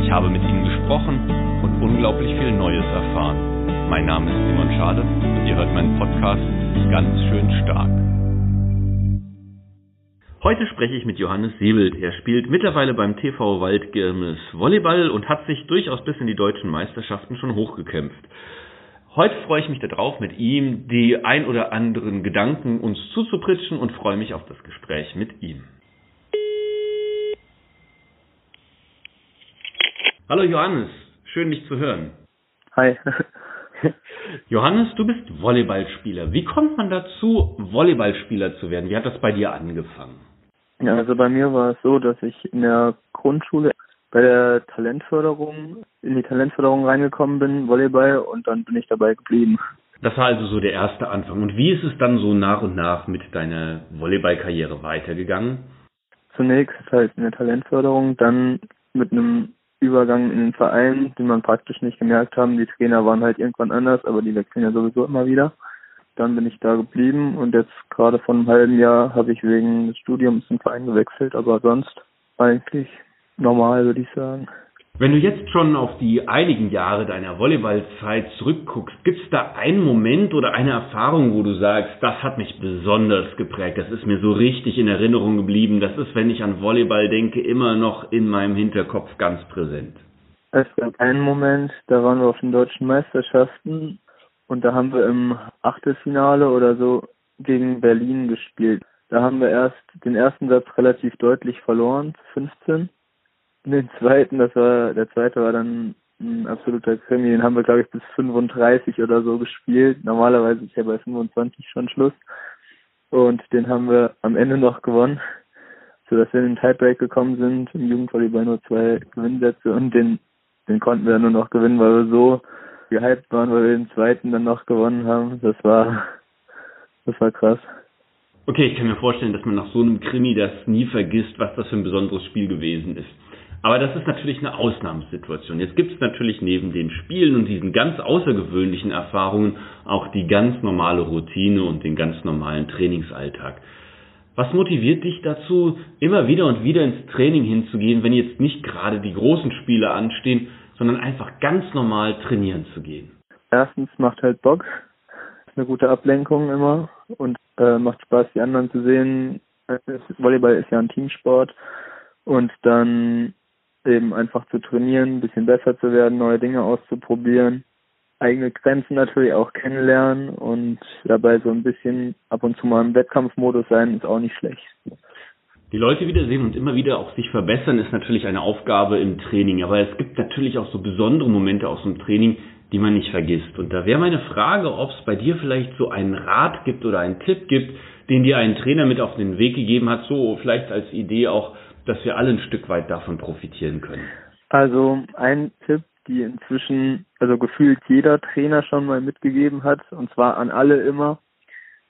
Ich habe mit ihnen gesprochen und unglaublich viel Neues erfahren. Mein Name ist Simon Schade und ihr hört meinen Podcast ganz schön stark. Heute spreche ich mit Johannes Siebelt. Er spielt mittlerweile beim TV Waldgirmes Volleyball und hat sich durchaus bis in die deutschen Meisterschaften schon hochgekämpft. Heute freue ich mich darauf, mit ihm die ein oder anderen Gedanken uns zuzupritschen und freue mich auf das Gespräch mit ihm. Hallo Johannes, schön dich zu hören. Hi. Johannes, du bist Volleyballspieler. Wie kommt man dazu, Volleyballspieler zu werden? Wie hat das bei dir angefangen? Ja, also bei mir war es so, dass ich in der Grundschule bei der Talentförderung, in die Talentförderung reingekommen bin, Volleyball, und dann bin ich dabei geblieben. Das war also so der erste Anfang. Und wie ist es dann so nach und nach mit deiner Volleyballkarriere weitergegangen? Zunächst halt in der Talentförderung, dann mit einem Übergang in den Verein, den man praktisch nicht gemerkt haben. Die Trainer waren halt irgendwann anders, aber die wechseln ja sowieso immer wieder. Dann bin ich da geblieben und jetzt gerade vor einem halben Jahr habe ich wegen des Studiums den Verein gewechselt, aber sonst eigentlich normal, würde ich sagen. Wenn du jetzt schon auf die einigen Jahre deiner Volleyballzeit zurückguckst, gibt es da einen Moment oder eine Erfahrung, wo du sagst, das hat mich besonders geprägt, das ist mir so richtig in Erinnerung geblieben, das ist, wenn ich an Volleyball denke, immer noch in meinem Hinterkopf ganz präsent? Es gab einen Moment, da waren wir auf den deutschen Meisterschaften und da haben wir im Achtelfinale oder so gegen Berlin gespielt. Da haben wir erst den ersten Satz relativ deutlich verloren, 15 den zweiten, das war, der zweite war dann ein absoluter Krimi, den haben wir glaube ich bis 35 oder so gespielt. Normalerweise ist ja bei 25 schon Schluss. Und den haben wir am Ende noch gewonnen, sodass wir in den Tiebreak gekommen sind. Im Jugendvolleyball nur zwei Gewinnsätze und den, den konnten wir nur noch gewinnen, weil wir so gehypt waren, weil wir den zweiten dann noch gewonnen haben. Das war, das war krass. Okay, ich kann mir vorstellen, dass man nach so einem Krimi das nie vergisst, was das für ein besonderes Spiel gewesen ist. Aber das ist natürlich eine Ausnahmesituation. Jetzt gibt es natürlich neben den Spielen und diesen ganz außergewöhnlichen Erfahrungen auch die ganz normale Routine und den ganz normalen Trainingsalltag. Was motiviert dich dazu, immer wieder und wieder ins Training hinzugehen, wenn jetzt nicht gerade die großen Spiele anstehen, sondern einfach ganz normal trainieren zu gehen? Erstens macht halt Bock, ist eine gute Ablenkung immer und äh, macht Spaß, die anderen zu sehen. Volleyball ist ja ein Teamsport und dann eben einfach zu trainieren, ein bisschen besser zu werden, neue Dinge auszuprobieren, eigene Grenzen natürlich auch kennenlernen und dabei so ein bisschen ab und zu mal im Wettkampfmodus sein, ist auch nicht schlecht. Die Leute wiedersehen und immer wieder auch sich verbessern, ist natürlich eine Aufgabe im Training. Aber es gibt natürlich auch so besondere Momente aus dem Training, die man nicht vergisst. Und da wäre meine Frage, ob es bei dir vielleicht so einen Rat gibt oder einen Tipp gibt, den dir ein Trainer mit auf den Weg gegeben hat, so vielleicht als Idee auch dass wir alle ein Stück weit davon profitieren können? Also ein Tipp, die inzwischen, also gefühlt jeder Trainer schon mal mitgegeben hat, und zwar an alle immer,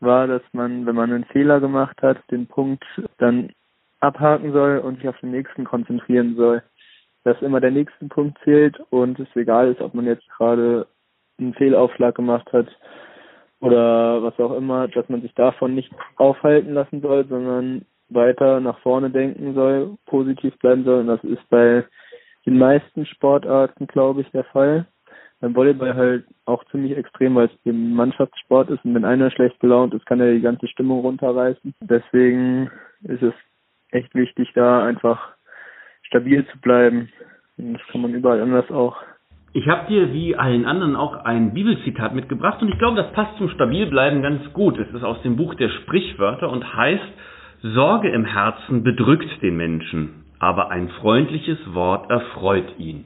war, dass man, wenn man einen Fehler gemacht hat, den Punkt dann abhaken soll und sich auf den nächsten konzentrieren soll. Dass immer der nächste Punkt zählt und es egal ist, ob man jetzt gerade einen Fehlaufschlag gemacht hat oder was auch immer, dass man sich davon nicht aufhalten lassen soll, sondern weiter nach vorne denken soll, positiv bleiben soll. Und das ist bei den meisten Sportarten, glaube ich, der Fall. Beim Volleyball halt auch ziemlich extrem, weil es eben Mannschaftssport ist und wenn einer schlecht gelaunt ist, kann er die ganze Stimmung runterreißen. Deswegen ist es echt wichtig, da einfach stabil zu bleiben. Und das kann man überall anders auch. Ich habe dir wie allen anderen auch ein Bibelzitat mitgebracht und ich glaube, das passt zum Stabilbleiben ganz gut. Es ist aus dem Buch der Sprichwörter und heißt, Sorge im Herzen bedrückt den Menschen, aber ein freundliches Wort erfreut ihn.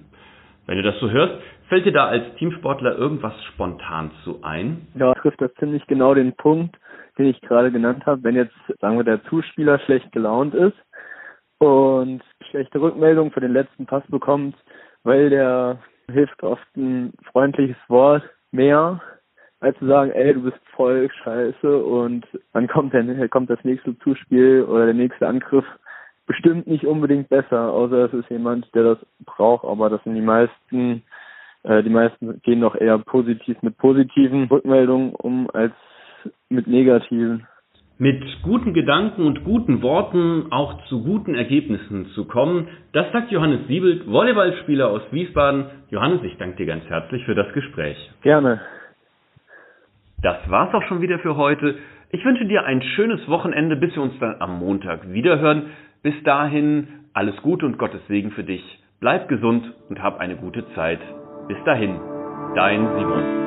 Wenn du das so hörst, fällt dir da als Teamsportler irgendwas spontan zu ein? Ja, trifft das ziemlich genau den Punkt, den ich gerade genannt habe. Wenn jetzt, sagen wir, der Zuspieler schlecht gelaunt ist und schlechte Rückmeldung für den letzten Pass bekommt, weil der hilft oft ein freundliches Wort mehr, als zu sagen, ey, du bist voll scheiße und dann kommt, der, kommt das nächste Zuspiel oder der nächste Angriff bestimmt nicht unbedingt besser, außer es ist jemand, der das braucht, aber das sind die meisten, äh, die meisten gehen doch eher positiv mit positiven Rückmeldungen um als mit negativen. Mit guten Gedanken und guten Worten auch zu guten Ergebnissen zu kommen, das sagt Johannes Siebelt, Volleyballspieler aus Wiesbaden. Johannes, ich danke dir ganz herzlich für das Gespräch. Gerne. Das war's auch schon wieder für heute. Ich wünsche dir ein schönes Wochenende, bis wir uns dann am Montag wiederhören. Bis dahin alles Gute und Gottes Segen für dich. Bleib gesund und hab eine gute Zeit. Bis dahin, dein Simon.